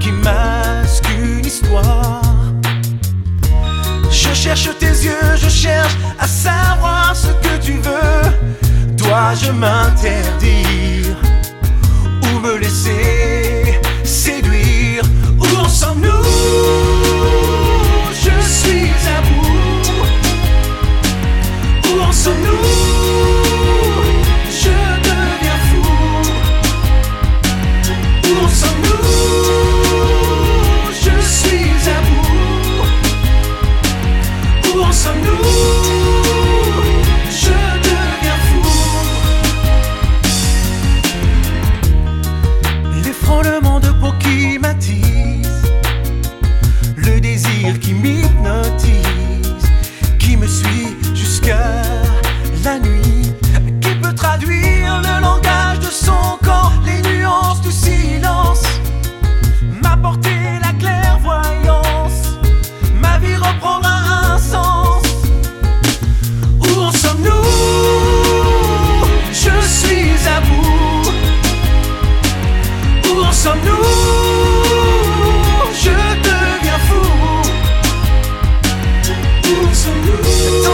qui masquent une histoire. Je cherche tes yeux, je cherche à savoir ce que tu veux. Dois-je m'interdire ou me laisser I